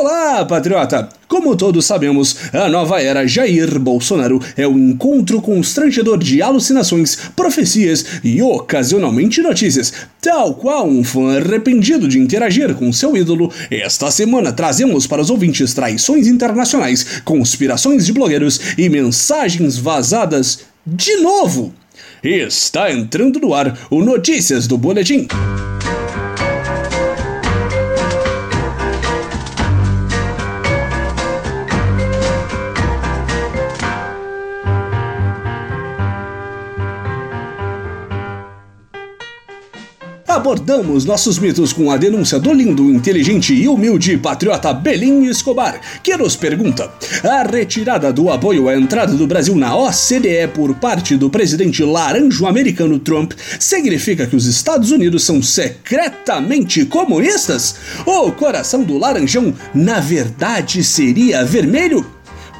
Olá, patriota! Como todos sabemos, a nova era Jair Bolsonaro é um encontro constrangedor de alucinações, profecias e ocasionalmente notícias. Tal qual um fã arrependido de interagir com seu ídolo, esta semana trazemos para os ouvintes traições internacionais, conspirações de blogueiros e mensagens vazadas de novo. Está entrando no ar o Notícias do Boletim. Abordamos nossos mitos com a denúncia do lindo, inteligente e humilde patriota Belin Escobar, que nos pergunta: a retirada do apoio à entrada do Brasil na OCDE por parte do presidente laranjo americano Trump significa que os Estados Unidos são secretamente comunistas? O coração do laranjão, na verdade, seria vermelho?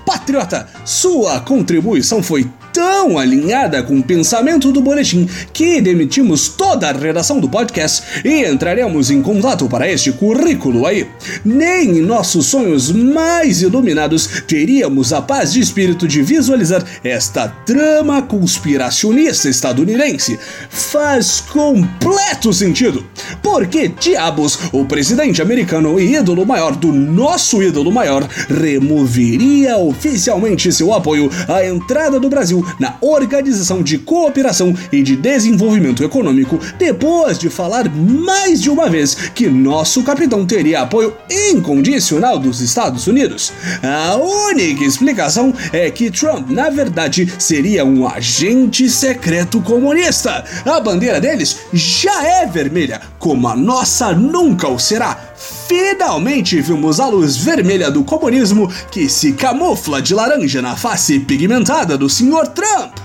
Patriota, sua contribuição foi tão alinhada com o pensamento do boletim que demitimos toda a redação do podcast e entraremos em contato para este currículo aí. Nem em nossos sonhos mais iluminados teríamos a paz de espírito de visualizar esta trama conspiracionista estadunidense. Faz completo sentido. Porque diabos o presidente americano e ídolo maior do nosso ídolo maior removeria oficialmente seu apoio à entrada do Brasil na Organização de Cooperação e de Desenvolvimento Econômico, depois de falar mais de uma vez que nosso capitão teria apoio incondicional dos Estados Unidos. A única explicação é que Trump, na verdade, seria um agente secreto comunista. A bandeira deles já é vermelha, como a nossa nunca o será. Finalmente vimos a luz vermelha do comunismo que se camufla de laranja na face pigmentada do Sr. Trump.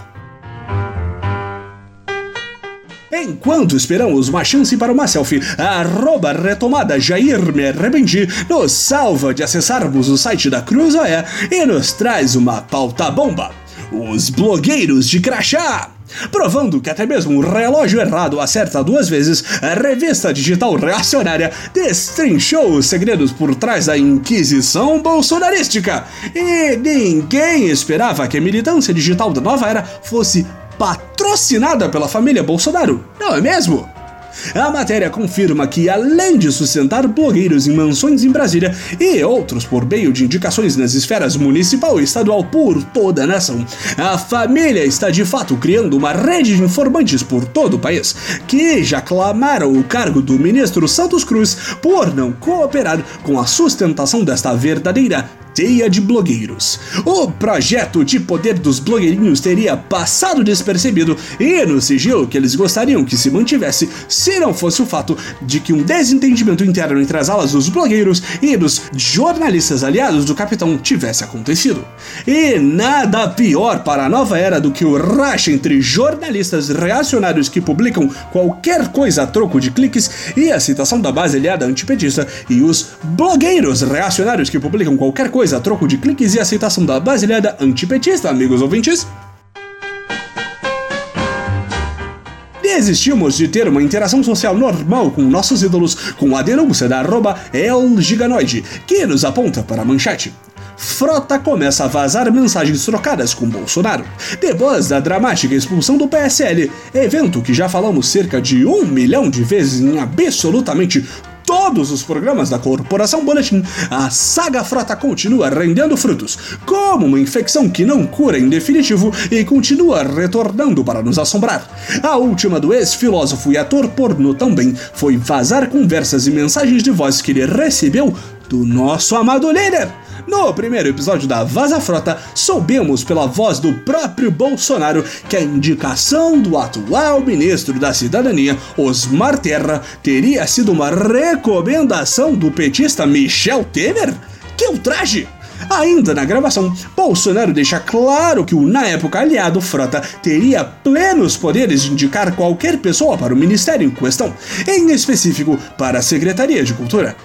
Enquanto esperamos uma chance para uma selfie, arroba retomada Jair me arrependi nos salva de acessarmos o site da Cruzoé e nos traz uma pauta bomba. Os blogueiros de crachá! Provando que até mesmo um relógio errado acerta duas vezes, a revista digital reacionária destrinchou os segredos por trás da Inquisição bolsonarística. E ninguém esperava que a militância digital da nova era fosse patrocinada pela família Bolsonaro, não é mesmo? A matéria confirma que, além de sustentar blogueiros em mansões em Brasília e outros por meio de indicações nas esferas municipal e estadual por toda a nação, a família está de fato criando uma rede de informantes por todo o país, que já clamaram o cargo do ministro Santos Cruz por não cooperar com a sustentação desta verdadeira teia de blogueiros. O projeto de poder dos blogueirinhos teria passado despercebido e no sigilo que eles gostariam que se mantivesse se não fosse o fato de que um desentendimento interno entre as alas dos blogueiros e dos jornalistas aliados do capitão tivesse acontecido. E nada pior para a nova era do que o racha entre jornalistas reacionários que publicam qualquer coisa a troco de cliques e a citação da base aliada antipetista e os blogueiros reacionários que publicam qualquer coisa coisa a troco de cliques e aceitação da baseada antipetista, amigos ouvintes? Desistimos de ter uma interação social normal com nossos ídolos com a denúncia da arroba Giganoide, que nos aponta para a manchete. Frota começa a vazar mensagens trocadas com Bolsonaro, depois da dramática expulsão do PSL, evento que já falamos cerca de um milhão de vezes em absolutamente todos os programas da Corporação Boletim, a saga Frota continua rendendo frutos, como uma infecção que não cura em definitivo e continua retornando para nos assombrar. A última do ex-filósofo e ator pornô também foi vazar conversas e mensagens de voz que ele recebeu do nosso amado líder. No primeiro episódio da Vaza Frota, soubemos pela voz do próprio Bolsonaro que a indicação do atual ministro da Cidadania, Osmar Terra, teria sido uma recomendação do petista Michel Temer? Que ultraje! Ainda na gravação, Bolsonaro deixa claro que o, na época, aliado Frota teria plenos poderes de indicar qualquer pessoa para o ministério em questão, em específico para a Secretaria de Cultura.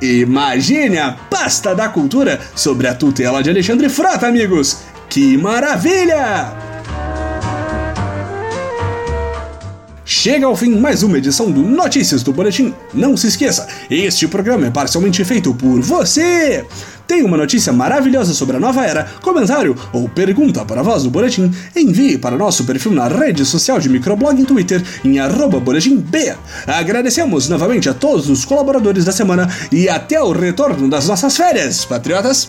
Imagine a pasta da cultura sobre a tutela de Alexandre Frota, amigos! Que maravilha! Chega ao fim mais uma edição do Notícias do Boletim. Não se esqueça, este programa é parcialmente feito por você. Tem uma notícia maravilhosa sobre a nova era, comentário ou pergunta para a voz do Boletim? Envie para nosso perfil na rede social de microblog em Twitter em arroba boletim B. Agradecemos novamente a todos os colaboradores da semana e até o retorno das nossas férias, patriotas!